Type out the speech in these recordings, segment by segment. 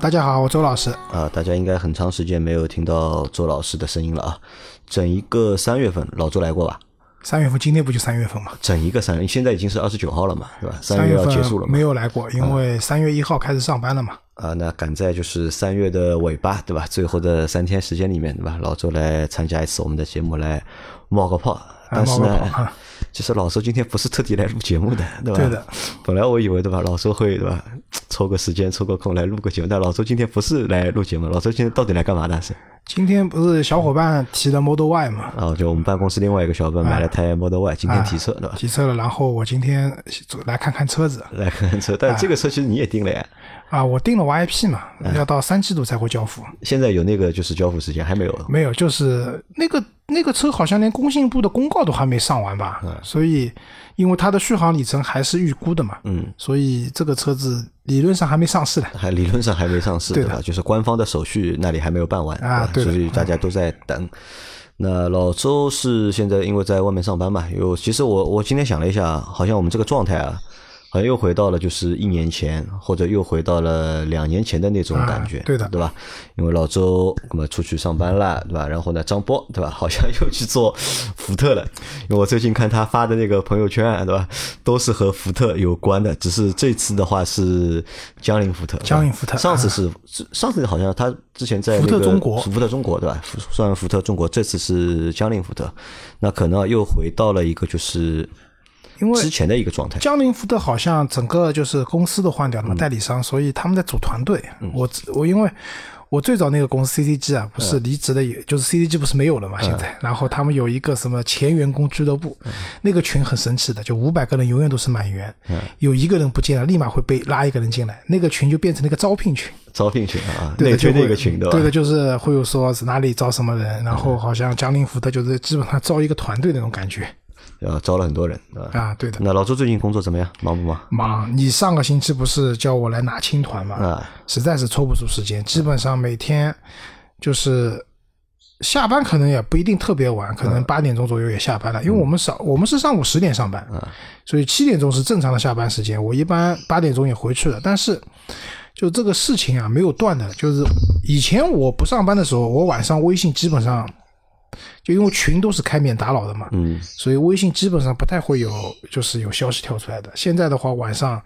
大家好，我周老师。啊，大家应该很长时间没有听到周老师的声音了啊！整一个三月份，老周来过吧？三月份，今天不就三月份吗？整一个三月，现在已经是二十九号了嘛，是吧？三月要结束了嘛没？有来过，因为三月一号开始上班了嘛。啊，那赶在就是三月的尾巴，对吧？最后的三天时间里面，对吧？老周来参加一次我们的节目，来冒个泡。但是呢其实老周今天不是特地来录节目的，对吧？对的。本来我以为对吧，老周会对吧，抽个时间抽个空来录个节目，但老周今天不是来录节目，老周今天到底来干嘛的？是今天不是小伙伴提了 Model Y 嘛？啊，就我们办公室另外一个小伙伴买了台 Model Y，今天提车，对吧？提车了，然后我今天来看看车子来看看车，但这个车其实你也订了呀，啊，我订了 YIP 嘛，嗯要到三季度才会交付。现在有那个就是交付时间还没有？没有，就是那个那个车好像连工信部的公告都还没上完吧？嗯所以因为它的续航里程还是预估的嘛，嗯，所以这个车子理论上还没上市的。还理论上还没上市，对的吧？就是官方的手续那里还没有办完啊对所以大家都在等。那老周是现在因为在外面上班嘛，有其实我我今天想了一下，好像我们这个状态啊，好像又回到了就是一年前，或者又回到了两年前的那种感觉，啊对的对吧？因为老周那么出去上班了，对吧？然后呢，张波对吧，好像又去做福特了，因为我最近看他发的那个朋友圈啊，对吧，都是和福特有关的，只是这次的话是江铃福特，江铃福特上次是上次好像他之前在福特中国福特中国对吧？算福特中国，这次是江铃福特，那可能又回到了一个就是因为之前的一个状态。江铃福特好像整个就是公司都换掉了嘛，代理商，所以他们在组团队。我我因为我最早那个公司 CCG 啊，不是离职的，也就是 CCG 不是没有了嘛，现在，然后他们有一个什么前员工俱乐部，那个群很神奇的，就五百个人永远都是满员，有一个人不见了，立马会被拉一个人进来，那个群就变成了一个招聘群。招聘群啊，对的，就那个群对吧？对的，就是会有说是哪里招什么人，然后好像江铃福特就是基本上招一个团队那种感觉呃，招了很多人对吧？啊，对的。那老周最近工作怎么样？忙不忙？忙，你上个星期不是叫我来拿青团嘛？啊实在是抽不出时间，基本上每天就是下班可能也不一定特别晚，可能八点钟左右也下班了，因为我们上我们是上午十点上班，所以七点钟是正常的下班时间。我一般八点钟也回去了，但是就这个事情啊没有断的，就是以前我不上班的时候，我晚上微信基本上。就因为群都是开免打扰的嘛，嗯，所以微信基本上不太会有就是有消息跳出来的。现在的话，晚上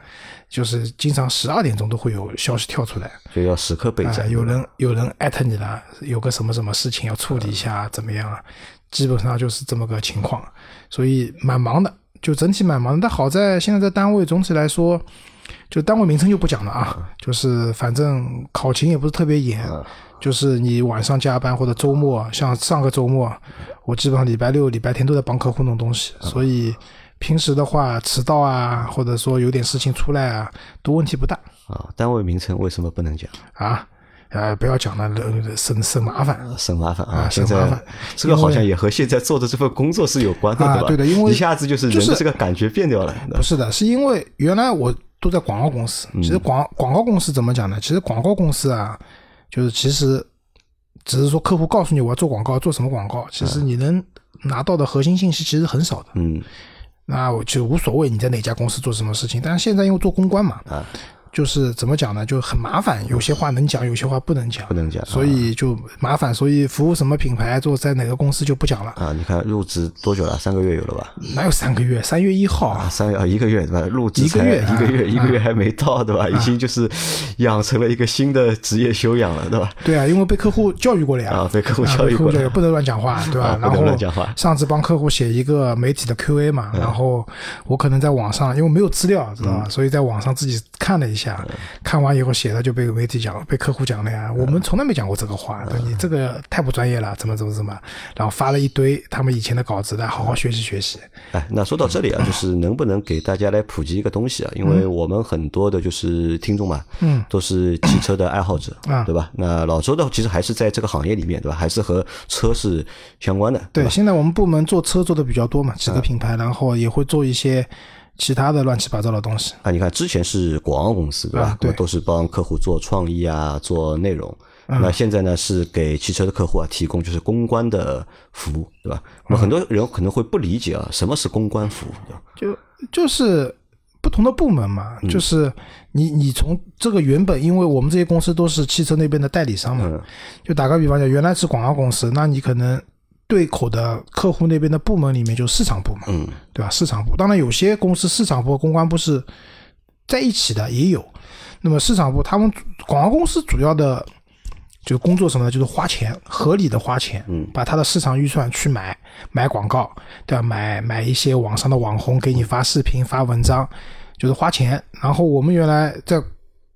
就是经常十二点钟都会有消息跳出来，就要时刻备啊、战。有人有人艾特你了，有个什么什么事情要处理一下，怎么样啊？基本上就是这么个情况，所以蛮忙的，就整体蛮忙的。但好在现在在单位总体来说，就单位名称就不讲了啊，就是反正考勤也不是特别严，就是你晚上加班或者周末，像上个周末，我基本上礼拜六、礼拜天都在帮客户弄东西，所以平时的话迟到啊，或者说有点事情出来啊，都问题不大。啊，单位名称为什么不能讲？啊，呃，不要讲了，呃省省麻烦。省麻烦啊！省麻烦这个好像也和现在做的这份工作是有关的，啊对吧？对的因为一下子就是人就是的这个感觉变掉了。不是的，是因为原来我都在广告公司。其实广广告公司怎么讲呢？其实广告公司啊，就是其实只是说客户告诉你我要做广告，做什么广告，其实你能拿到的核心信息其实很少的。嗯。那我就无所谓你在哪家公司做什么事情，但是现在因为做公关嘛，啊，就是怎么讲呢，就很麻烦，有些话能讲，有些话不能讲，不能讲所以就麻烦，所以服务什么品牌，做在哪个公司就不讲了。啊，你看入职多久了？三个月有了吧？哪有三个月？三月一号啊，啊，三月啊，一个月对吧？入职一个才月啊一个月，一个月啊还没到对吧？已经就是养成了一个新的职业修养了对吧？对啊，因为被客户教育过了呀，啊被客户啊教育过了不能乱讲话，对吧？啊不能然后乱讲话上次帮客户写一个媒体的 Q&A 嘛，然后我可能在网上因为没有资料，知道嗯吧？所以在网上自己看了一下。下，看完以后写了就被媒体讲，被客户讲了呀。我们从来没讲过这个话，对你这个太不专业了，怎么怎么怎么，然后发了一堆他们以前的稿子，来好好学习学习。哎，那说到这里啊，就是能不能给大家来普及一个东西啊？因为我们很多的就是听众嘛，嗯，都是汽车的爱好者，啊对吧？那老周的其实还是在这个行业里面，对吧？还是和车是相关的，对，现在我们部门做车做的比较多嘛，几个品牌，然后也会做一些其他的乱七八糟的东西。啊，你看之前是广告公司，对吧？啊对都是帮客户做创意啊，做内容。嗯那现在呢，是给汽车的客户啊提供就是公关的服务，对吧？那么很多人可能会不理解啊，什么是公关服务？对吧就就是不同的部门嘛，嗯就是你你从这个原本，因为我们这些公司都是汽车那边的代理商嘛，嗯就打个比方讲，原来是广告公司，那你可能对口的客户那边的部门里面就市场部嘛，嗯对吧？市场部，当然有些公司市场部和公关部是在一起的，也有。那么市场部他们广告公司主要的就是工作什么呢？就是花钱，合理的花钱，嗯把他的市场预算去买买广告，对吧？买买一些网上的网红给你发视频、发文章，就是花钱。然后我们原来在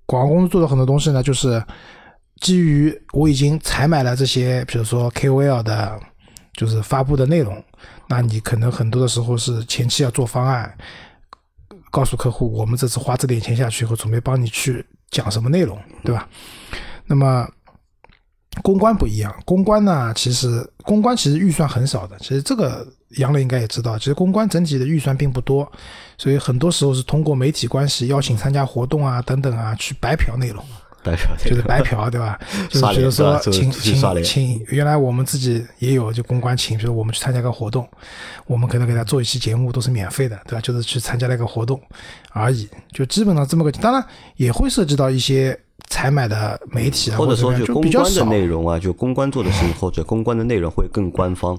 广告公司做的很多东西呢，就是基于我已经采买了这些，比如说 KOL 的，就是发布的内容，那你可能很多的时候是前期要做方案，告诉客户我们这次花这点钱下去以后，准备帮你去讲什么内容，对吧？那么公关不一样，公关呢，其实公关其实预算很少的，其实这个杨磊应该也知道，其实公关整体的预算并不多，所以很多时候是通过媒体关系邀请参加活动啊等等啊去白嫖内容。就是白嫖，对吧？就是比如说请请请，原来我们自己也有就公关请，比如我们去参加个活动，我们可能给他做一期节目都是免费的，对吧？就是去参加那个活动而已，就基本上这么个，当然也会涉及到一些采买的媒体啊，或者说就公关的内容啊，就公关做的事情或者公关的内容会更官方、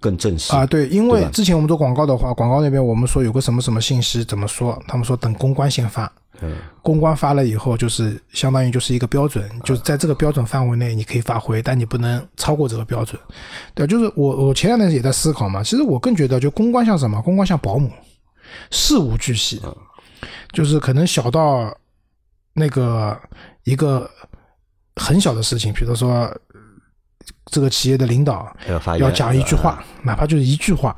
更正式啊，对，因为之前我们做广告的话，广告那边我们说有个什么什么信息怎么说，他们说等公关先发，嗯，公关发了以后，就是相当于就是一个标准，就是在这个标准范围内你可以发挥，但你不能超过这个标准。对，就是我我前两天也在思考嘛，其实我更觉得就公关像什么？公关像保姆，事无巨细，就是可能小到那个一个很小的事情，比如说呃这个企业的领导要发言要讲一句话，哪怕就是一句话，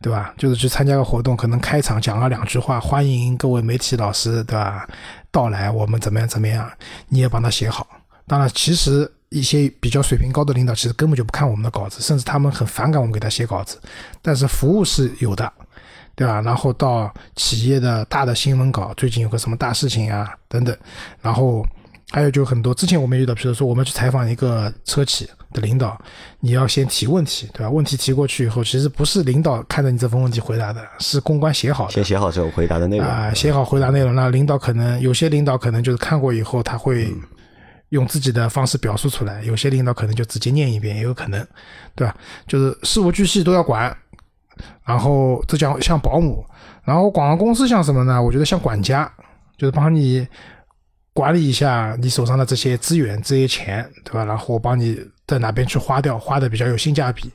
对吧？就是去参加个活动，可能开场讲了两句话，欢迎各位媒体老师，对吧？到来，我们怎么样怎么样，你也帮他写好。当然，其实一些比较水平高的领导，其实根本就不看我们的稿子，甚至他们很反感我们给他写稿子。但是服务是有的，对吧？然后到企业的大的新闻稿，最近有个什么大事情啊，等等。然后还有就很多，之前我们遇到，比如说我们去采访一个车企的领导，你要先提问题，对吧？问题提过去以后，其实不是领导看着你这份问题回答的，是公关写好的。先写好这个回答的内容啊、写好回答内容，那领导可能有些领导可能就是看过以后，他会嗯用自己的方式表述出来；有些领导可能就直接念一遍，也有可能，对吧？就是事无巨细都要管，然后这叫像保姆，然后广告公司像什么呢？我觉得像管家，就是帮你管理一下你手上的这些资源、这些钱，对吧？然后我帮你在哪边去花掉，花的比较有性价比，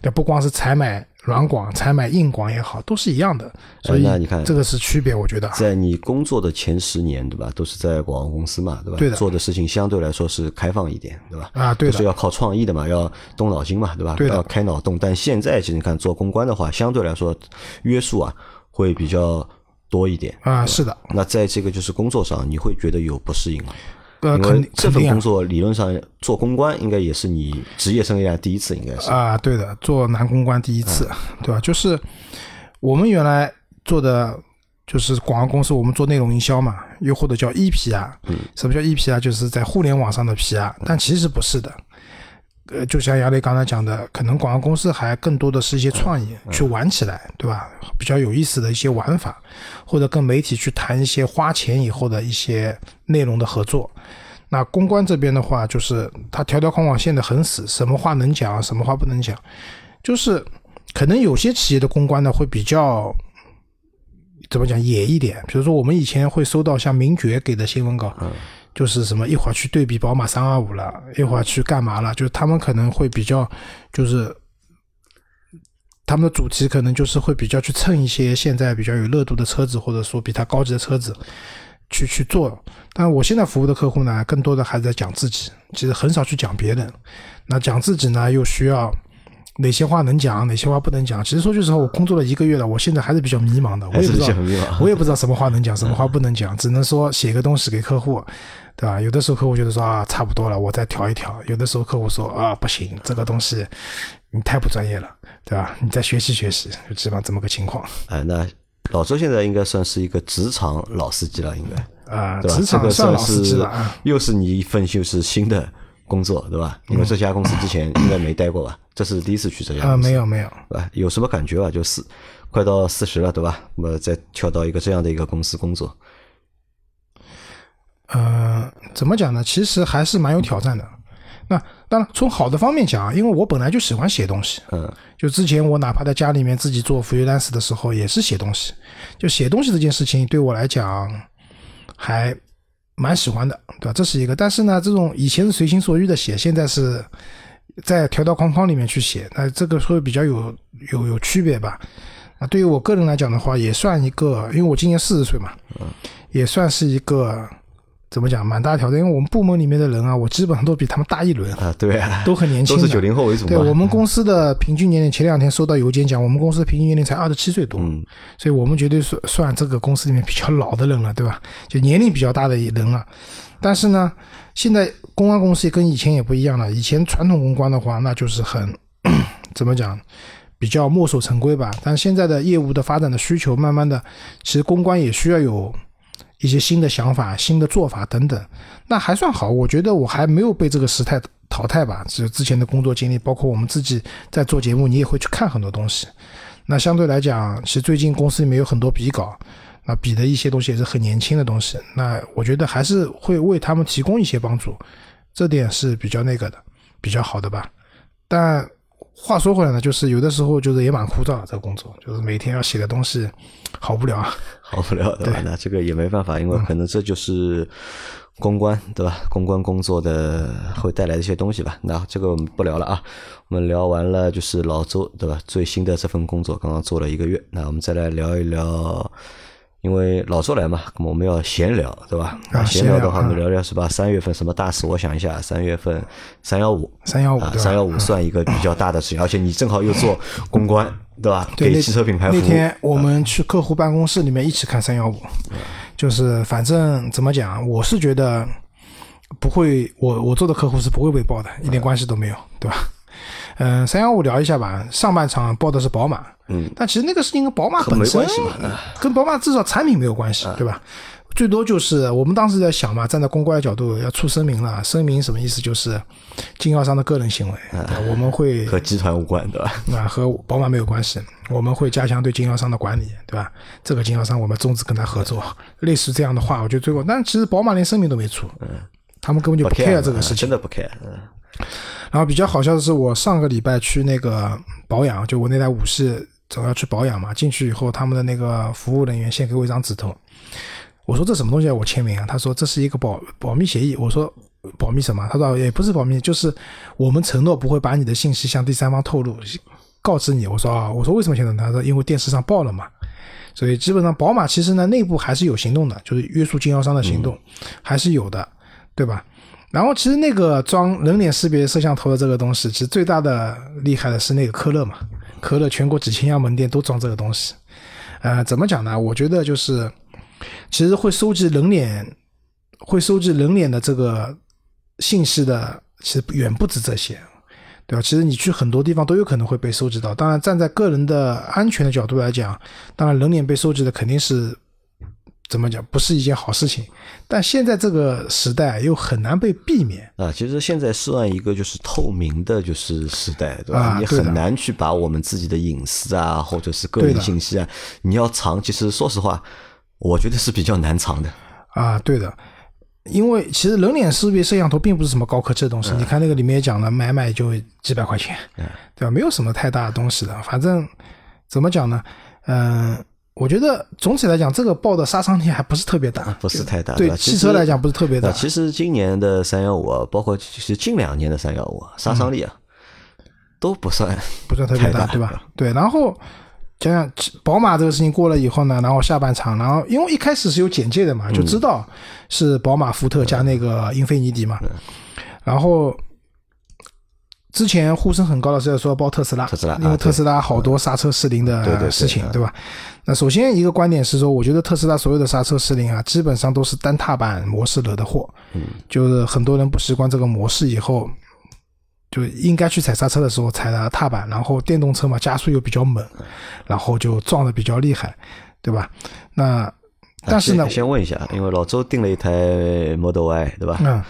对，不光是采买软广、采买硬广也好，都是一样的，所以那你看这个是区别，我觉得。在你工作的前十年，对吧？都是在广告公司嘛，对吧？对的做的事情相对来说是开放一点，对吧？啊对的是要靠创意的嘛，要动脑筋嘛，对吧？对要开脑洞。但现在其实你看做公关的话，相对来说约束啊会比较多一点。啊，是的，那在这个就是工作上，你会觉得有不适应吗？呃，肯定这份工作理论上做公关，应该也是你职业生涯第一次，应该是。啊，对的，做男公关第一次，对吧？就是我们原来做的就是广告公司，我们做内容营销嘛，又或者叫 EPR。什么叫 EPR？就是在互联网上的 PR，但其实不是的。呃，就像杨磊刚才讲的，可能广告公司还更多的是一些创意，去玩起来，对吧？比较有意思的一些玩法，或者跟媒体去谈一些花钱以后的一些内容的合作。那公关这边的话，就是他条条框框限得很死，什么话能讲，什么话不能讲，就是可能有些企业的公关呢会比较怎么讲野一点，比如说我们以前会收到像名爵给的新闻稿，就是什么一会儿去对比宝马三二五了，一会儿去干嘛了，就是他们可能会比较就是。他们的主题可能就是会比较去蹭一些现在比较有热度的车子，或者说比它高级的车子，去去做。但我现在服务的客户呢，更多的还是在讲自己，其实很少去讲别人。那讲自己呢，又需要哪些话能讲，哪些话不能讲？其实说句实话，我工作了一个月了，我现在还是比较迷茫的，我也不知道。我也不知道什么话能讲，什么话不能讲，只能说写个东西给客户，对吧？有的时候客户觉得说啊，差不多了，我再调一调；有的时候客户说啊，不行，这个东西你太不专业了，对吧？你再学习学习，就基本上这么个情况。哎，那老周现在应该算是一个职场老司机了，应该。啊，职场这个算算老司机了啊。又是你一份就是新的工作，对吧？因为这家公司之前应该没待过吧？这是第一次去这家啊，公司，没有没有，对吧？有什么感觉吧？就四快到四十了，对吧？那么再跳到一个这样的一个公司工作，呃，怎么讲呢？其实还是蛮有挑战的。那当然，从好的方面讲啊，因为我本来就喜欢写东西，嗯，就之前我哪怕在家里面自己做 freelance 的时候，也是写东西。就写东西这件事情对我来讲还蛮喜欢的，对吧？这是一个。但是呢，这种以前是随心所欲的写，现在是在条条框框里面去写，那这个会比较有有有区别吧？啊，对于我个人来讲的话，也算一个，因为我今年四十岁嘛，也算是一个怎么讲蛮大的挑战。因为我们部门里面的人啊，我基本上都比他们大一轮，啊，对啊，都很年轻都是九零后为主。对我们公司的平均年龄，前两天收到邮件讲，我们公司的平均年龄才二十七岁多，嗯所以我们绝对算算这个公司里面比较老的人了，对吧？就年龄比较大的人了。但是呢，现在公关公司也跟以前也不一样了。以前传统公关的话，那就是很 怎么讲，比较墨守成规吧。但现在的业务的发展的需求，慢慢的，其实公关也需要有一些新的想法、新的做法等等。那还算好，我觉得我还没有被这个时代淘汰吧。就之前的工作经历，包括我们自己在做节目，你也会去看很多东西。那相对来讲，其实最近公司里面有很多笔稿，那笔的一些东西也是很年轻的东西。那我觉得还是会为他们提供一些帮助，这点是比较那个的，比较好的吧。但话说回来呢，就是有的时候就是也蛮枯燥的这个工作，就是每天要写的东西好无聊啊。好无聊，对吧？那这个也没办法，因为可能这就是公关，对吧？公关工作的会带来的一些东西吧。那这个我们不聊了啊，我们聊完了就是老周，对吧？最新的这份工作刚刚做了一个月，那我们再来聊一聊。因为老周来嘛，那么我们要闲聊，对吧？啊闲聊的话，我们聊聊是吧？三月份什么大事？我想一下，三月份三幺五，啊，三幺五？三幺五算一个比较大的事情，而且你正好又做公关，对吧？对，给汽车品牌服务。那天我们去客户办公室里面一起看三幺五，就是反正怎么讲，我是觉得不会，我我做的客户是不会被爆的，一点关系都没有，对吧？嗯，三幺五聊一下吧。上半场报的是宝马，嗯，但其实那个事情跟宝马和没本身关系跟宝马至少产品没有关系，对吧？最多就是我们当时在想嘛，站在公关的角度要出声明了，声明什么意思？就是经销商的个人行为，我们会 和集团无关，对吧？那 和宝马没有关系，我们会加强对经销商的管理，对吧？这个经销商我们终止跟他合作，类似这样的话，我觉得最过。但其实宝马连声明都没出，嗯他们根本就不 care 这个事情真。的不 care。嗯然后比较好笑的是，我上个礼拜去那个保养，就我那台五系总要去保养嘛，进去以后，他们的那个服务人员先给我一张纸头，我说这什么东西要我签名啊？他说这是一个保保密协议。我说保密什么？他说也不是保密，就是我们承诺不会把你的信息向第三方透露，告知你。我说啊，我说为什么签的？他说因为电视上报了嘛。所以基本上宝马其实呢内部还是有行动的，就是约束经销商的行动、还是有的，对吧？然后其实那个装人脸识别摄像头的这个东西，其实最大的厉害的是那个科勒嘛，可乐全国几千家门店都装这个东西。呃，怎么讲呢？我觉得就是，其实会收集人脸，会收集人脸的这个信息的，其实远不止这些，对吧？其实你去很多地方都有可能会被收集到。当然，站在个人的安全的角度来讲，当然人脸被收集的肯定是怎么讲，不是一件好事情。但现在这个时代又很难被避免。啊，其实现在算一个就是透明的，就是时代，对吧？你啊对的很难去把我们自己的隐私啊，或者是个人信息啊，你要藏，其实说实话，我觉得是比较难藏的。啊，对的，因为其实人脸识别摄像头并不是什么高科技的东西，你看那个里面也讲了，买买就几百块钱，对吧？没有什么太大的东西的，反正怎么讲呢？嗯、我觉得总体来讲，这个报的杀伤力还不是特别大，不是太大对汽车来讲不是特别大啊，。其实今年的三幺五，包括其实近两年的三幺五，杀伤力啊、都不算不算特别大对吧？对，然后讲讲宝马这个事情过了以后呢，然后下半场，然后因为一开始是有简介的嘛，就知道是宝马、福特加那个英菲尼迪嘛，然后。之前呼声很高的是要说包特斯拉，特斯拉因为特斯拉好多刹车失灵的事情，对吧？那首先一个观点是说，我觉得特斯拉所有的刹车失灵啊，基本上都是单踏板模式惹的祸。嗯，就是很多人不习惯这个模式以后，就应该去踩刹车的时候踩了踏板，然后电动车嘛加速又比较猛，然后就撞的比较厉害，对吧？那但是呢，先问一下，因为老周订了一台 Model Y，对吧？嗯。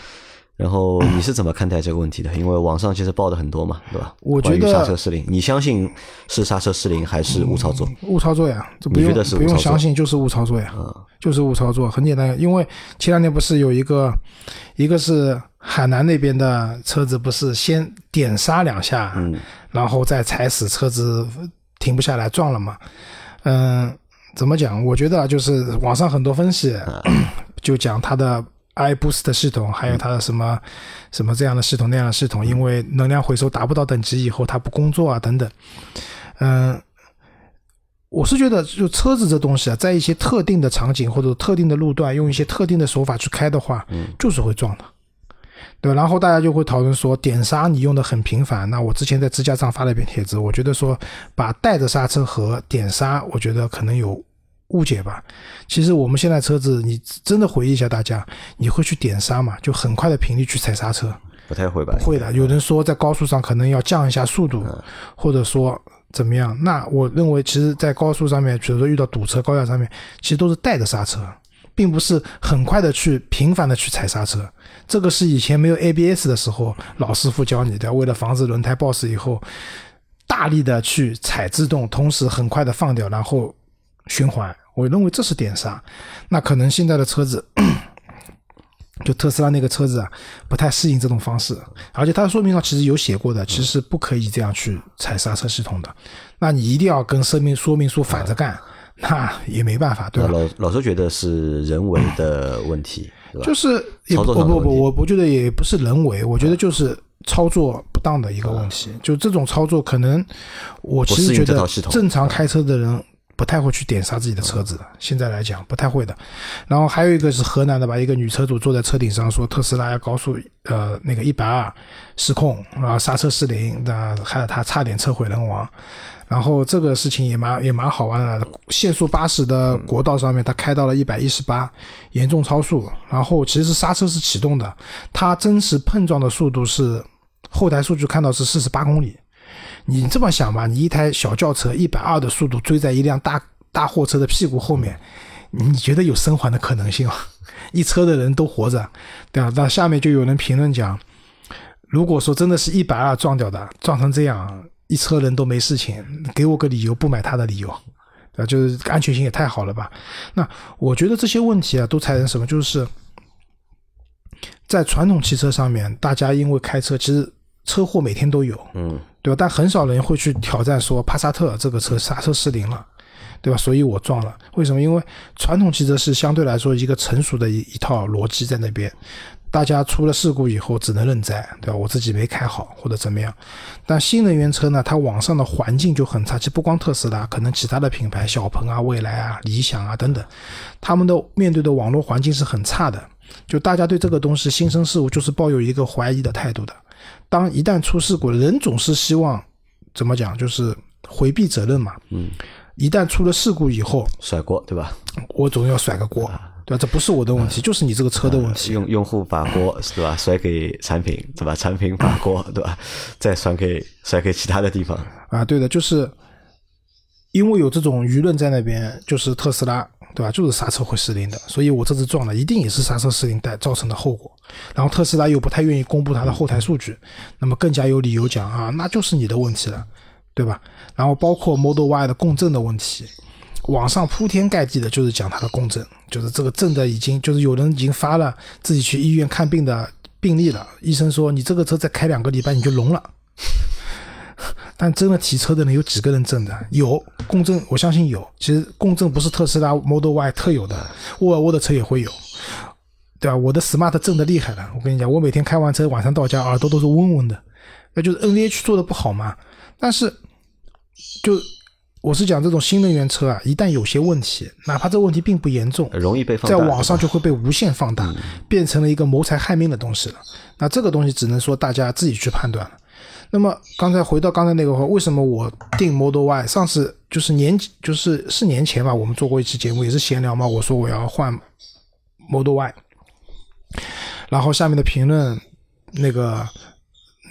然后你是怎么看待这个问题的？因为网上其实报的很多嘛，对吧？我觉得刹车失灵，你相信是刹车失灵还是误操作？误操作呀，这不用不用相信，就是误操作呀，就是误操作，很简单。因为前两天不是有一个，一个是海南那边的车子，不是先点刹两下，嗯，然后再踩死车子停不下来撞了嘛？嗯，怎么讲？我觉得就是网上很多分析，就讲它的。iBoost 系统，还有它的什么什么这样的系统那样的系统，因为能量回收达不到等级以后，它不工作啊等等。嗯，我是觉得，就车子这东西啊，在一些特定的场景或者特定的路段，用一些特定的手法去开的话，就是会撞的，对吧？然后大家就会讨论说，点刹你用的很频繁。那我之前在支架上发了一篇帖子，我觉得说把带着刹车和点刹，我觉得可能有。误解吧，其实我们现在车子，你真的回忆一下，大家，你会去点刹嘛？就很快的频率去踩刹车？不太会吧？不会的。有人说在高速上可能要降一下速度，或者说怎么样？那我认为，其实，在高速上面，比如说遇到堵车、高架上面，其实都是带着刹车，并不是很快的去频繁的去踩刹车。这个是以前没有 ABS 的时候，老师傅教你的，为了防止轮胎爆死以后，大力的去踩制动，同时很快的放掉，然后。循环，我认为这是点刹。那可能现在的车子，就特斯拉那个车子啊，不太适应这种方式。而且它的说明上其实有写过的，其实不可以这样去踩刹车系统的。那你一定要跟说明说明书反着干，那也没办法，对吧？老老周觉得是人为的问题，就是也不不不，我不觉得也不是人为，我觉得就是操作不当的一个问题。就这种操作，可能我其实觉得正常开车的人。不太会去点刹自己的车子的，现在来讲不太会的。然后还有一个是河南的吧，一个女车主坐在车顶上说特斯拉要高速，呃，那个一百二失控，然后刹车失灵，那害得她差点车毁人亡。然后这个事情也蛮也蛮好玩的，限速八十的国道上面，他开到了一百一十八，严重超速。然后其实刹车是启动的，它真实碰撞的速度是后台数据看到是四十八公里。你这么想吧，你一台小轿车一百二的速度追在一辆大大货车的屁股后面，你觉得有生还的可能性吗？一车的人都活着，对吧？那下面就有人评论讲，如果说真的是一百二撞掉的，撞成这样，一车人都没事情，给我个理由不买它的理由，啊，就是安全性也太好了吧？那我觉得这些问题啊，都产生什么？就是在传统汽车上面，大家因为开车，其实车祸每天都有，嗯。对吧？但很少人会去挑战说帕萨特这个车刹车失灵了，对吧？所以我撞了。为什么？因为传统汽车是相对来说一个成熟的一一套逻辑在那边，大家出了事故以后只能认栽，对吧？我自己没开好或者怎么样。但新能源车呢，它网上的环境就很差。其实不光特斯拉，可能其他的品牌，小鹏啊、蔚来啊、理想啊等等，他们的面对的网络环境是很差的。就大家对这个东西新生事物就是抱有一个怀疑的态度的。当一旦出事故，人总是希望怎么讲，就是回避责任嘛。嗯，一旦出了事故以后，甩锅对吧？我总要甩个锅，对吧？这不是我的问题，就是你这个车的问题。用用户把锅对吧？甩给产品对吧？产品把锅对吧？再甩给甩给其他的地方。啊，对的，就是因为有这种舆论在那边，就是特斯拉。对吧？就是刹车会失灵的，所以我这次撞了，一定也是刹车失灵带造成的后果。然后特斯拉又不太愿意公布它的后台数据，那么更加有理由讲啊，那就是你的问题了，对吧？然后包括 Model Y 的共振的问题，网上铺天盖地的就是讲它的共振，就是这个震的已经就是有人已经发了自己去医院看病的病例了，医生说你这个车再开两个礼拜你就聋了。但真的提车的人有几个人震的？有共振，我相信有。其实共振不是特斯拉 Model Y 特有的，沃尔沃的车也会有，对吧？我的 Smart 震的厉害了，我跟你讲，我每天开完车晚上到家耳朵都是嗡嗡的，那就是 NVH 做的不好嘛。但是就我是讲这种新能源车啊，一旦有些问题，哪怕这问题并不严重，容易被放大，在网上就会被无限放大，变成了一个谋财害命的东西了。那这个东西只能说大家自己去判断了。那么刚才回到刚才那个话，为什么我定 Model Y？上次就是年就是四年前吧，我们做过一期节目，也是闲聊嘛。我说我要换 Model Y，然后下面的评论那个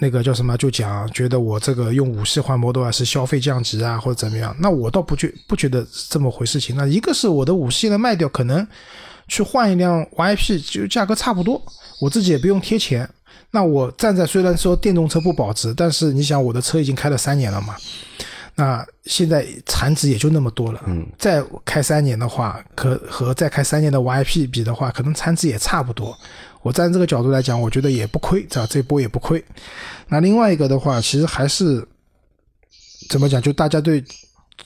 那个叫什么，就讲觉得我这个用五系换 Model Y 是消费降级啊，或者怎么样？那我倒不觉不觉得这么回事情。那一个是我的五系的卖掉，可能去换一辆 YP 就价格差不多，我自己也不用贴钱。那我站在虽然说电动车不保值，但是你想我的车已经开了三年了嘛，那现在残值也就那么多了。嗯，再开三年的话，可和再开三年的 YP 比的话，可能残值也差不多。我站这个角度来讲，我觉得也不亏，这这波也不亏。那另外一个的话，其实还是怎么讲？就大家对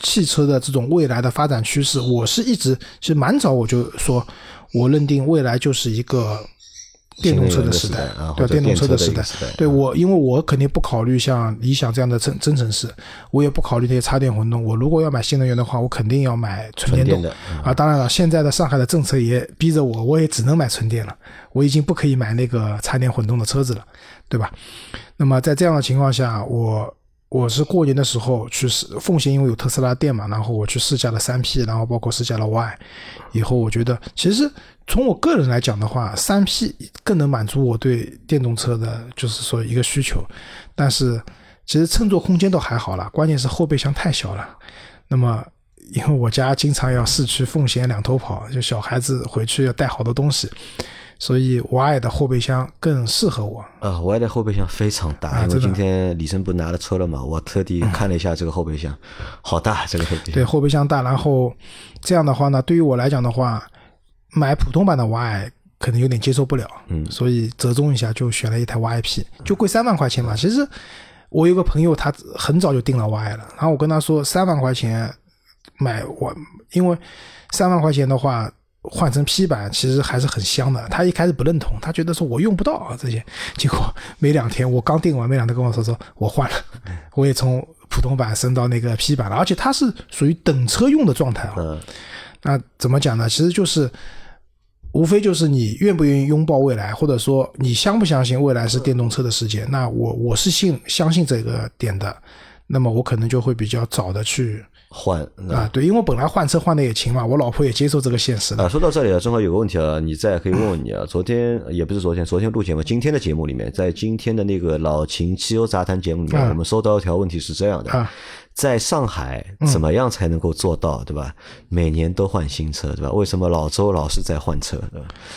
汽车的这种未来的发展趋势，我是一直其实蛮早我就说，我认定未来就是一个。电动车的时代，对电动车的时代，对我，因为我肯定不考虑像理想这样的增增程式，我也不考虑那些插电混动。我如果要买新能源的话，我肯定要买纯电动。啊，当然了，现在的上海的政策也逼着我，我也只能买纯电了。我已经不可以买那个插电混动的车子了，对吧？那么在这样的情况下，我。我是过年的时候去试奉贤，因为有特斯拉店嘛，然后我去试驾了三 P，然后包括试驾了 Y，以后我觉得其实从我个人来讲的话，三 P 更能满足我对电动车的就是说一个需求，但是其实乘坐空间都还好了，关键是后备箱太小了。那么因为我家经常要市区奉贤两头跑，就小孩子回去要带好多东西。所以 Y 的后备箱更适合我啊！Y 的后备箱非常大，因为今天李生不拿了车了嘛，我特地看了一下这个后备箱，好大这个后备箱。对，后备箱大，然后这样的话呢，对于我来讲的话，买普通版的 Y 可能有点接受不了，嗯，所以折中一下就选了一台 YP，就贵三万块钱嘛。其实我有个朋友，他很早就订了 Y 了，然后我跟他说三万块钱买我，因为三万块钱的话。换成 P 版其实还是很香的。他一开始不认同，他觉得说我用不到啊这些。结果没两天，我刚订完，没两天跟我说说我换了，我也从普通版升到那个 P 版了。而且它是属于等车用的状态啊。那怎么讲呢？其实就是无非就是你愿不愿意拥抱未来，或者说你相不相信未来是电动车的世界。那我我是信相信这个点的。那么我可能就会比较早的去。换啊，对，因为我本来换车换的也勤嘛，我老婆也接受这个现实啊。说到这里啊，正好有个问题啊，你再可以问问你啊。昨天也不是昨天，昨天录节目，今天的节目里面，在今天的那个老秦汽油杂谈节目里面，我们收到一条问题是这样的：在上海怎么样才能够做到，对吧？每年都换新车，对吧？为什么老周老是在换车？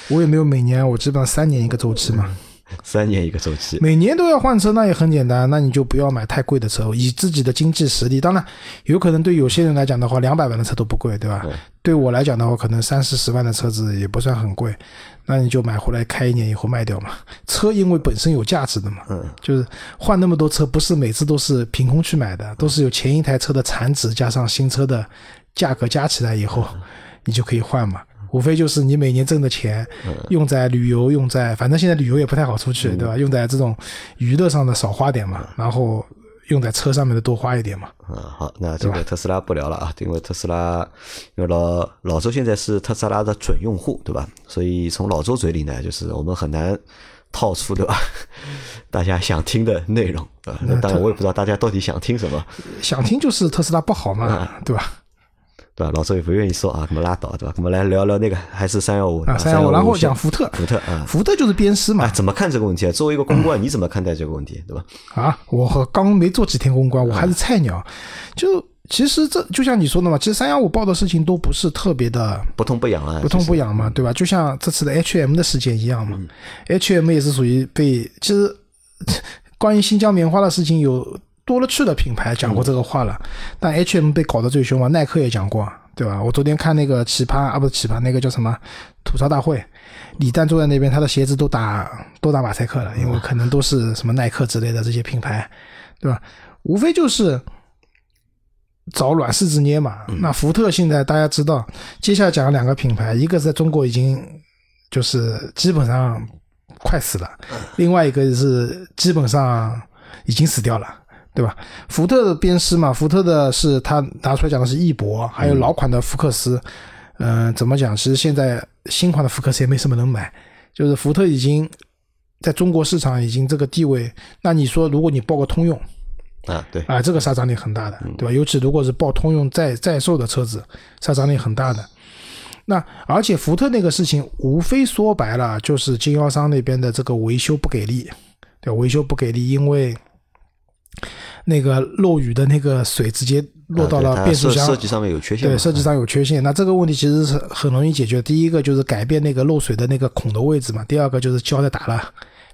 我也没有每年，我基本上三年一个周期嘛。三年一个周期，每年都要换车，那也很简单，那你就不要买太贵的车，以自己的经济实力。当然，有可能对有些人来讲的话，两百万的车都不贵，对吧？对我来讲的话，可能三四十万的车子也不算很贵，那你就买回来开一年以后卖掉嘛。车因为本身有价值的嘛，嗯，就是换那么多车，不是每次都是凭空去买的，都是有前一台车的残值加上新车的价格加起来以后，你就可以换嘛。无非就是你每年挣的钱用在旅游，用在反正现在旅游也不太好出去，对吧？用在这种娱乐上的少花点嘛，然后用在车上面的多花一点嘛。嗯，好，那这个特斯拉不聊了啊，因为特斯拉，因为老老周现在是特斯拉的准用户，对吧？所以从老周嘴里呢，就是我们很难套出对吧？大家想听的内容啊。那当然，我也不知道大家到底想听什么。想听就是特斯拉不好嘛，对吧？对吧？老周也不愿意说啊，那么拉倒，对吧？我们来聊聊那个，还是三幺五啊，三幺五，然后讲福特，福特啊，福特就是鞭尸嘛。怎么看这个问题啊？作为一个公关，你怎么看待这个问题，对吧？啊，我和刚没做几天公关，我还是菜鸟。就其实这就像你说的嘛，其实三幺五报的事情都不是特别的不痛不痒啊，不痛不痒嘛，对吧？就像这次的 H M 的事件一样嘛，H M 也是属于被其实 关于新疆棉花的事情有多了去的品牌讲过这个话了，但 H M 被搞得最凶嘛，耐克也讲过。对吧？我昨天看那个奇葩啊，不是奇葩，那个叫什么吐槽大会，李诞坐在那边，他的鞋子都打都打马赛克了，因为可能都是什么耐克之类的这些品牌，对吧？无非就是找软柿子捏嘛。那福特现在大家知道，接下来讲两个品牌，一个在中国已经就是基本上快死了，另外一个是基本上已经死掉了。对吧？福特的鞭尸嘛，福特的是他拿出来讲的是翼博，还有老款的福克斯。嗯、怎么讲？其实现在新款的福克斯也没什么人买，就是福特已经在中国市场已经这个地位。那你说，如果你报个通用啊，对，啊，这个杀伤力很大的，对吧？尤其如果是报通用在在售的车子，杀伤力很大的。那而且福特那个事情，无非说白了就是经销商那边的这个维修不给力，对，维修不给力，因为那个漏雨的那个水直接落到了变速箱，设设计上面有缺陷，对，设计上有缺陷。那这个问题其实是很容易解决。第一个就是改变那个漏水的那个孔的位置嘛，第二个就是胶带打了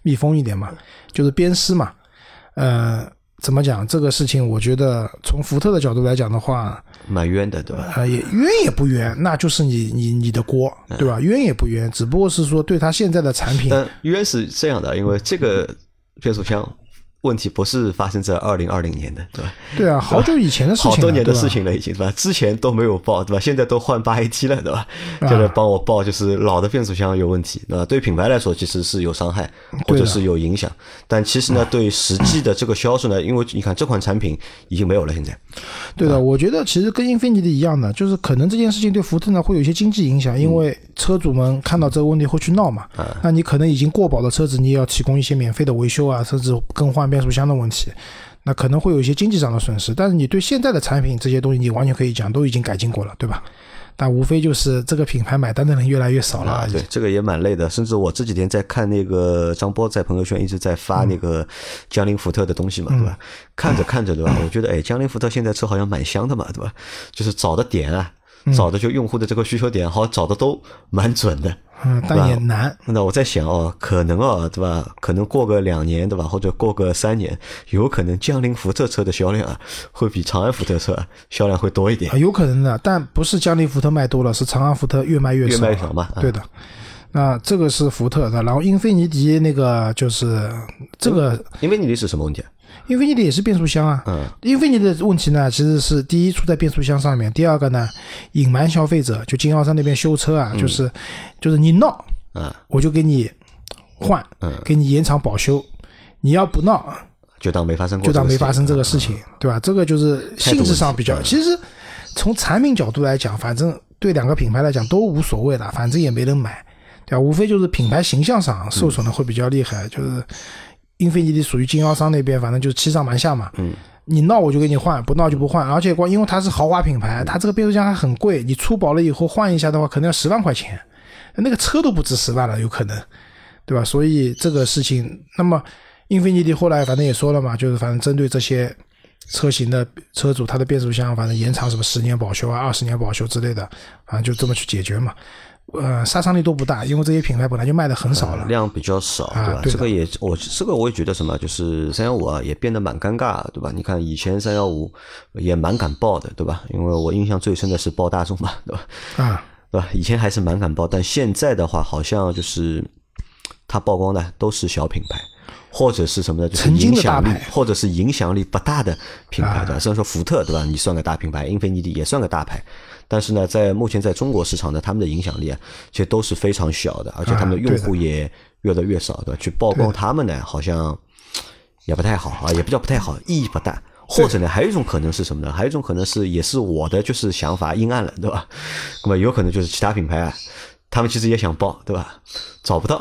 密封一点嘛，就是鞭尸嘛。呃，怎么讲这个事情？我觉得从福特的角度来讲的话，蛮冤的，对吧？呃，也冤也不冤，那就是你你你的锅，对吧？冤也不冤，只不过是说对他现在的产品，但冤是这样的，因为这个变速箱问题不是发生在二零二零年的，对吧？对啊，好久以前的事情了，好多年的事情了，已经对吧？之前都没有报，对吧？现在都换八 AT 了，对吧？啊就来帮我报，就是老的变速箱有问题，对吧？对品牌来说其实是有伤害或者是有影响，但其实呢，对实际的这个销售呢，因为你看这款产品已经没有了，现在对的，我觉得其实跟英菲尼迪一样的，就是可能这件事情对福特呢会有一些经济影响，因为车主们看到这个问题会去闹嘛。那你可能已经过保的车子，你也要提供一些免费的维修啊，甚至更换变速箱的问题，那可能会有一些经济上的损失。但是你对现在的产品这些东西，你完全可以讲都已经改进过了，对吧？但无非就是这个品牌买单的人越来越少了啊，对，这个也蛮累的。甚至我这几天在看那个张波在朋友圈一直在发那个江铃福特的东西嘛，对吧？看着看着，对吧？我觉得，哎，江铃福特现在车好像蛮香的嘛，对吧？就是找的点啊，找的就用户的这个需求点，好找的都蛮准的。嗯，但也难。那我在想哦，可能哦，对吧？可能过个两年，对吧？或者过个三年，有可能江铃福特车的销量啊，会比长安福特车啊销量会多一点啊，。有可能的，但不是江铃福特卖多了，是长安福特越卖越少越。卖越少嘛啊对的。那这个是福特的，然后英菲尼迪那个就是这个，英菲尼迪是什么问题啊？英菲尼迪也是变速箱啊。嗯。英菲尼迪的问题呢，其实是第一出在变速箱上面，第二个呢，隐瞒消费者，就经销商那边修车啊，就是就是你闹，嗯我就给你换，嗯，给你延长保修，你要不闹，就当没发生过，就当没发生这个事情，对吧？这个就是性质上比较，其实从产品角度来讲，反正对两个品牌来讲都无所谓的，反正也没人买，对吧？无非就是品牌形象上受损的会比较厉害，就是英菲尼迪属于经销商那边，反正就是欺上瞒下嘛。嗯。你闹我就给你换，不闹就不换，而且光因为它是豪华品牌，它这个变速箱还很贵，你出保了以后换一下的话，可能要十万块钱，那个车都不值十万了，有可能，对吧？所以这个事情，那么英菲尼迪后来反正也说了嘛，就是反正针对这些车型的车主，他的变速箱反正延长什么十年保修啊、二十年保修之类的，反正就这么去解决嘛。呃，杀伤力都不大，因为这些品牌本来就卖的很少了。量比较少，对吧？啊对这个也我这个我也觉得什么，就是三幺五啊，也变得蛮尴尬，对吧？你看以前三幺五也蛮敢报的，对吧？因为我印象最深的是报大众嘛，对吧？啊，对吧？以前还是蛮敢报，但现在的话，好像就是它曝光的都是小品牌。或者是什么呢？就是影响力或者是影响力不大的品牌，啊对吧？虽然说福特，对吧？你算个大品牌，英菲尼迪也算个大牌，但是呢，在目前在中国市场呢，他们的影响力啊，其实都是非常小的，而且他们的用户也越来越少，对吧？去曝光他们呢，好像也不太好啊，也不叫不太好，意义不大。或者呢，还有一种可能是什么呢？还有一种可能是，也是我的就是想法阴暗了，对吧？那么有可能就是其他品牌啊，他们其实也想报，对吧？找不到，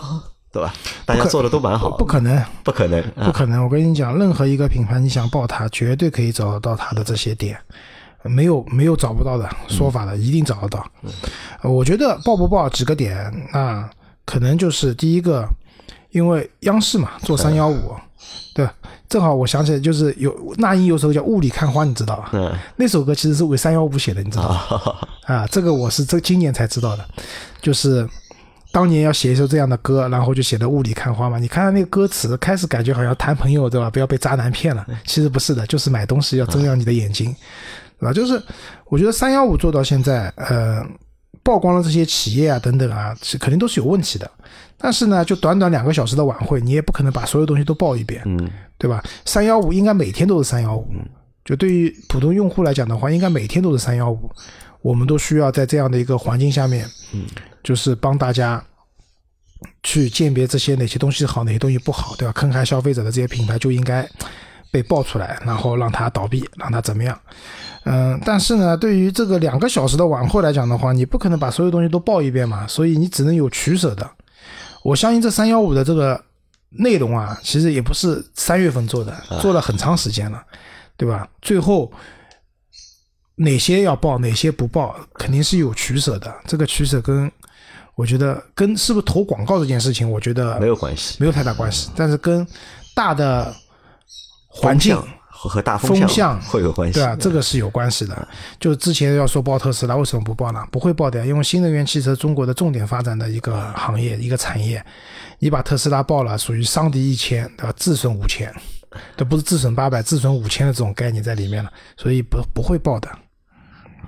对吧？大家做的都蛮好，不可能，不可能，啊不可能！我跟你讲，任何一个品牌，你想报它，绝对可以找得到它的这些点，没有没有找不到的说法的，一定找得到。呃我觉得报不报几个点，那可能就是第一个，因为央视嘛做三幺五，对吧，正好我想起来，就是有那英有首歌叫《雾里看花》，你知道吧？嗯那首歌其实是为三幺五写的，你知道吧？啊，这个我是这今年才知道的，就是当年要写一首这样的歌，然后就写的《雾里看花》嘛。你看他那个歌词，开始感觉好像谈朋友，对吧？不要被渣男骗了，其实不是的，就是买东西要睁亮你的眼睛，对吧？就是我觉得三幺五做到现在，呃，曝光了这些企业啊等等啊，是肯定都是有问题的。但是呢，就短短两个小时的晚会，你也不可能把所有东西都报一遍，嗯对吧？三幺五应该每天都是三幺五，就对于普通用户来讲的话，应该每天都是三幺五。我们都需要在这样的一个环境下面，嗯就是帮大家去鉴别这些哪些东西好，哪些东西不好，对吧？坑害消费者的这些品牌就应该被爆出来，然后让它倒闭，让它怎么样？嗯，但是呢，对于这个两个小时的晚会来讲的话，你不可能把所有东西都报一遍嘛，所以你只能有取舍的。我相信这三幺五的这个内容啊，其实也不是三月份做的，做了很长时间了，对吧？最后哪些要报，哪些不报，肯定是有取舍的。这个取舍跟我觉得跟是不是投广告这件事情，我觉得没有关系，没有太大关系。但是跟大的环境和和大风向会有关系，对啊，这个是有关系的。就之前要说报特斯拉，为什么不报呢？不会报的，因为新能源汽车中国的重点发展的一个行业、一个产业，你把特斯拉报了，属于伤敌一千，对吧？自损五千，这不是自损八百，自损五千的这种概念在里面了，所以不不会报的。啊，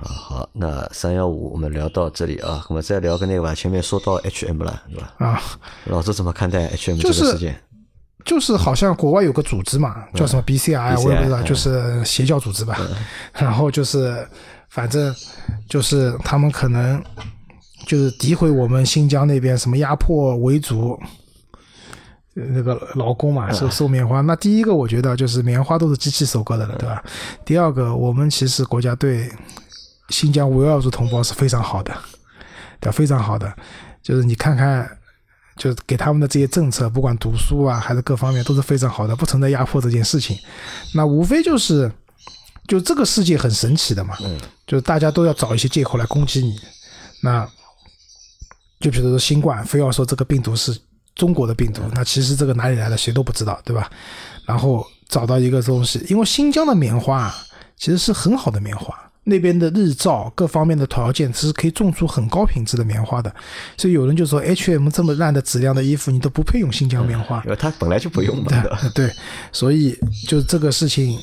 好，那三幺五我们聊到这里啊，我们再聊个那个吧。前面说到 H M 了，对吧？啊，老师怎么看待 H M 这个事件？就是好像国外有个组织嘛，叫什么 B C I，我也不知道，就是邪教组织吧。然后就是反正就是他们可能就是诋毁我们新疆那边什么压迫维族那个劳工嘛，收收棉花。那第一个我觉得就是棉花都是机器收割的了，对吧？第二个，我们其实国家对。新疆维吾尔族同胞是非常好的，对，非常好的。就是你看看，就是给他们的这些政策，不管读书啊，还是各方面，都是非常好的，不存在压迫这件事情。那无非就是，就这个世界很神奇的嘛，就是大家都要找一些借口来攻击你。那就比如说新冠，非要说这个病毒是中国的病毒，那其实这个哪里来的谁都不知道，对吧？然后找到一个东西，因为新疆的棉花其实是很好的棉花。那边的日照各方面的条件，其实可以种出很高品质的棉花的，所以有人就说，H&M 这么烂的质量的衣服，你都不配用新疆棉花，因为它本来就不用嘛。对，所以就这个事情，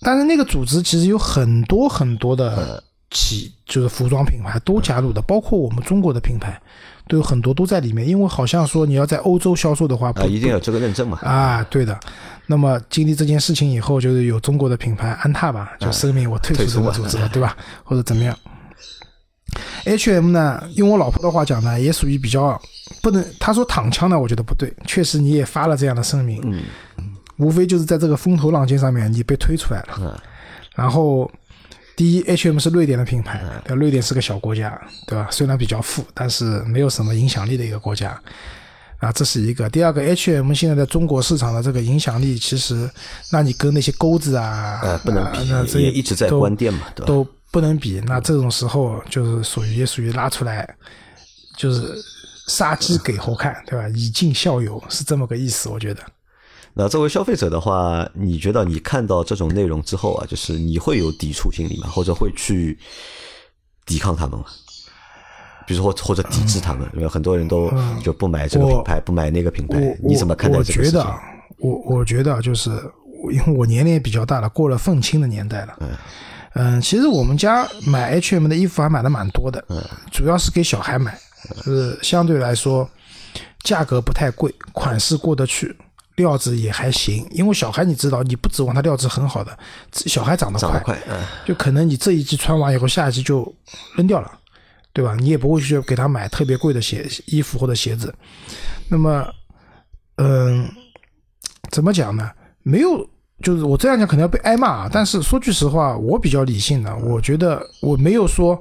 但是那个组织其实有很多很多的企，就是服装品牌都加入的，包括我们中国的品牌。都有很多都在里面，因为好像说你要在欧洲销售的话，啊，一定要这个认证嘛。啊，对的。那么经历这件事情以后，就是有中国的品牌安踏吧，就声明我退出这个组织了，对吧？或者怎么样？H&M 呢？用我老婆的话讲呢，也属于比较不能。她说躺枪呢，我觉得不对。确实你也发了这样的声明，嗯，无非就是在这个风头浪尖上面你被推出来了，嗯，然后。第一，H&M 是瑞典的品牌，对，瑞典是个小国家，对吧？虽然比较富，但是没有什么影响力的一个国家，啊，这是一个。第二个 H&M 现在在中国市场的这个影响力，其实，那你跟那些钩子啊，呃，不能比，那这也一直在关店嘛，对吧？都不能比。那这种时候就是属于也属于拉出来，就是杀鸡给猴看，对吧？以儆效尤是这么个意思，我觉得。那作为消费者的话，你觉得你看到这种内容之后啊，就是你会有抵触心理吗？或者会去抵抗他们吗？比如说或或者抵制他们，因为很多人都就不买这个品牌，不买那个品牌，你怎么看待这个事情？我觉得，我我觉得就是，因为我年龄也比较大了，过了愤青的年代了。嗯嗯，其实我们家买 H&M 的衣服还买的蛮多的，嗯，主要是给小孩买，就是相对来说价格不太贵，款式过得去。料子也还行，因为小孩你知道，你不指望他料子很好的，小孩长得快，就可能你这一季穿完以后，下一季就扔掉了，对吧？你也不会去给他买特别贵的鞋、衣服或者鞋子。那么，嗯，怎么讲呢？没有，就是我这样讲可能要被挨骂，但是说句实话，我比较理性的，我觉得我没有说。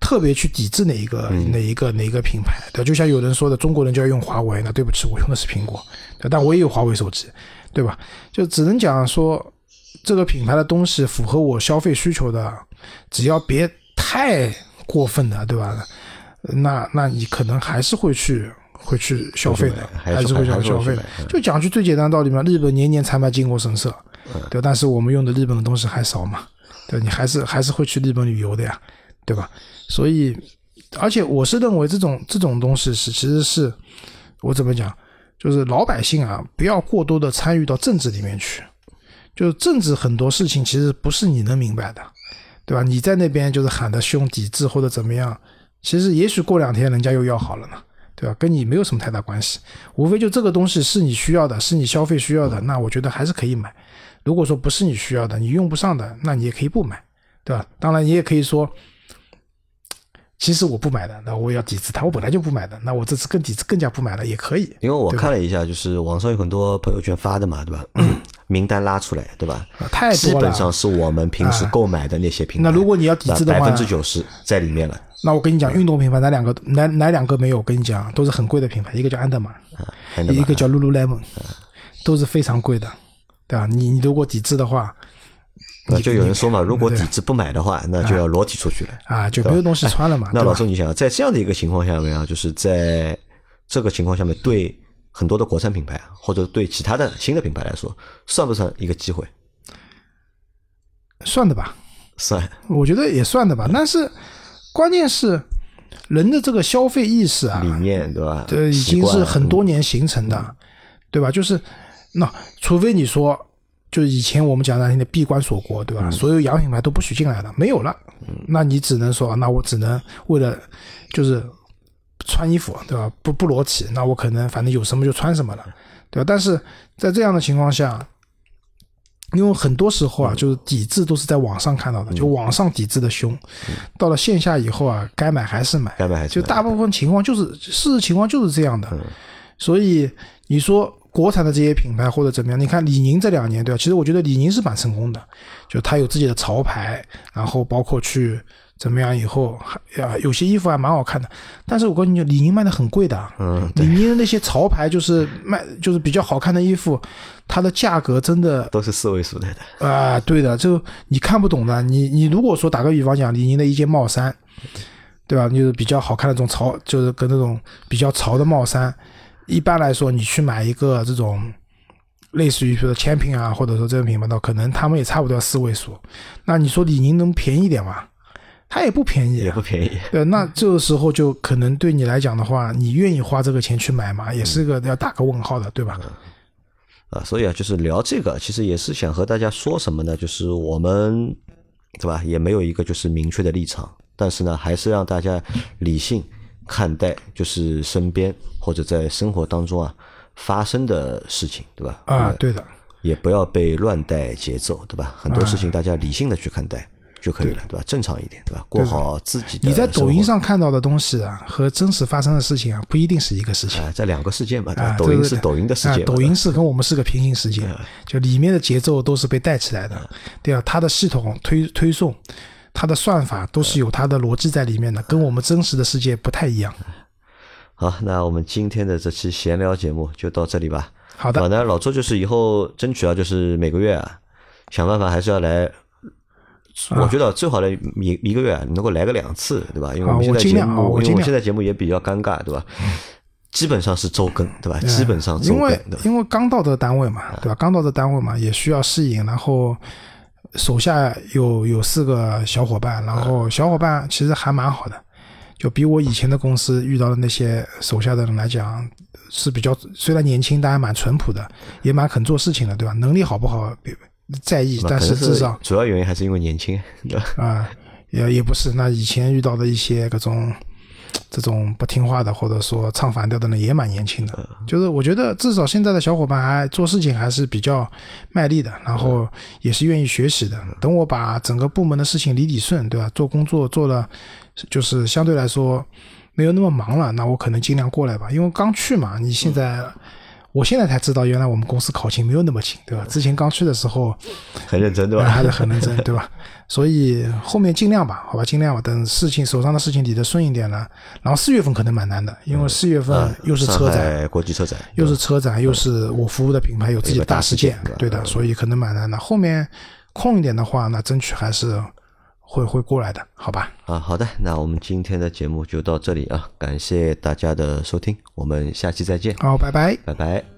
特别去抵制哪一个哪一个哪一个品牌，对，就像有人说的，中国人就要用华为，那对不起，我用的是苹果，对，但我也有华为手机，对吧？就只能讲说这个品牌的东西符合我消费需求的，只要别太过分的，对吧？那那你可能还是会去会去消费的，还是会去消费的。就讲句最简单的道理嘛，日本年年才买靖国神社，对，但是我们用的日本的东西还少嘛，对，你还是还是会去日本旅游的呀，对吧？所以，而且我是认为这种这种东西是，其实是我怎么讲，就是老百姓啊，不要过多的参与到政治里面去。就是政治很多事情其实不是你能明白的，对吧？你在那边就是喊的凶抵制或者怎么样，其实也许过两天人家又要好了呢，对吧？跟你没有什么太大关系，无非就这个东西是你需要的，是你消费需要的，那我觉得还是可以买。如果说不是你需要的，你用不上的，那你也可以不买，对吧？当然，你也可以说。其实我不买的，那我要抵制它。我本来就不买的，那我这次更抵制，更加不买了也可以。因为我看了一下，就是网上有很多朋友圈发的嘛，对吧？名单拉出来，对吧？啊太多了基本上是我们平时购买的那些品牌。那如果你要抵制的话百分之九十在里面了。那我跟你讲，运动品牌哪两个哪哪两个没有？我跟你讲，都是很贵的品牌，一个叫安德玛，安德玛一个叫 Lululemon，都是非常贵的，对吧？你你如果抵制的话，那就有人说嘛，如果对抵制不买的话，那就要裸体出去了。啊，就没有东西穿了嘛，那老周，？你想，在这样的一个情况下面啊，就是在这个情况下面，对很多的国产品牌啊或者对其他的新的品牌来说，算不算一个机会？算的吧，算，我觉得也算的吧。但是关键是人的这个消费意识啊，理念对吧？对已经是很多年形成的，对吧？就是那除非你说，就是以前我们讲难听的闭关锁国，对吧？所有洋品牌都不许进来了，没有了，那你只能说，那我只能为了就是穿衣服，对吧？不不裸体，那我可能反正有什么就穿什么了，对吧？但是在这样的情况下。因为很多时候啊，就是抵制都是在网上看到的，就网上抵制的凶，到了线下以后啊，该买还是买，该买还是买。就大部分情况就是事实情况就是这样的，所以你说国产的这些品牌或者怎么样，你看李宁这两年对吧？其实我觉得李宁是蛮成功的，就他有自己的潮牌，然后包括去怎么样以后，还呀有些衣服还蛮好看的，但是我跟你讲，李宁卖的很贵的，嗯，李宁的那些潮牌就是卖 就是比较好看的衣服，它的价格真的都是四位数的的。啊，对的，就你看不懂的，你你如果说打个比方讲，李宁的一件帽衫，对吧？就是比较好看的这种潮，就是跟那种比较潮的帽衫，一般来说你去买一个这种类似于说千品啊，或者说这种品牌的，可能他们也差不多要四位数。那你说李宁能便宜点吗？它也不便宜啊，也不便宜，对，那这个时候就可能对你来讲的话，你愿意花这个钱去买吗？也是个要打个问号的，对吧？啊，所以啊，就是聊这个，其实也是想和大家说什么呢？就是我们对吧，也没有一个就是明确的立场，但是呢，还是让大家理性看待，就是身边或者在生活当中啊发生的事情，对吧？啊，嗯对的，也不要被乱带节奏，对吧？很多事情大家理性的去看待就可以了，对吧？正常一点，对吧？过好自己的。你在抖音。上看到的东西啊，和真实发生的事情啊，不一定是一个事情。啊，这两个世界嘛，对吧？啊，抖音是抖音的世界啊，抖音是跟我们是个平行世界，嗯就里面的节奏都是被带起来的，对啊，它的系统推推送，它的算法都是有它的逻辑在里面的，跟我们真实的世界不太一样。好，那我们今天的这期闲聊节目就到这里吧。好的好，那老周就是以后争取啊，就是每个月啊，想办法还是要来。我觉得最好的一一个月啊，能够来个两次，对吧？因为我们啊现在节目，因为我们现在节目也比较尴尬，对吧？基本上是周更，对吧？基本上周更，因为？因为刚到这个单位嘛，对吧？刚到的单位嘛，也需要适应，然后手下有有四个小伙伴，然后小伙伴其实还蛮好的，就比我以前的公司遇到的那些手下的人来讲是比较，虽然年轻，但还蛮淳朴的，也蛮肯做事情的，对吧？能力好不好别在意，但可能至少主要原因还是因为年轻，对吧？啊，也也不是。那以前遇到的一些各种这种不听话的，或者说唱反调的呢，也蛮年轻的。就是我觉得至少现在的小伙伴还做事情还是比较卖力的，然后也是愿意学习的。等我把整个部门的事情理理顺，对吧？做工作做了，就是相对来说没有那么忙了，那我可能尽量过来吧。因为刚去嘛，你现在。我现在才知道，原来我们公司考勤没有那么勤，对吧？之前刚去的时候，很认真，对吧？还是很认真，对吧？所以后面尽量吧，好吧，尽量吧。等事情手上的事情理得顺一点了，然后四月份可能蛮难的，因为四月份啊又是车上展，海国际车展，又是车展，又是我服务的品牌有自己的大事件，对的，所以可能蛮难的。后面空一点的话，那争取还是会会过来的，好吧？啊，好的，那我们今天的节目就到这里啊，感谢大家的收听，我们下期再见，好，拜拜。拜拜。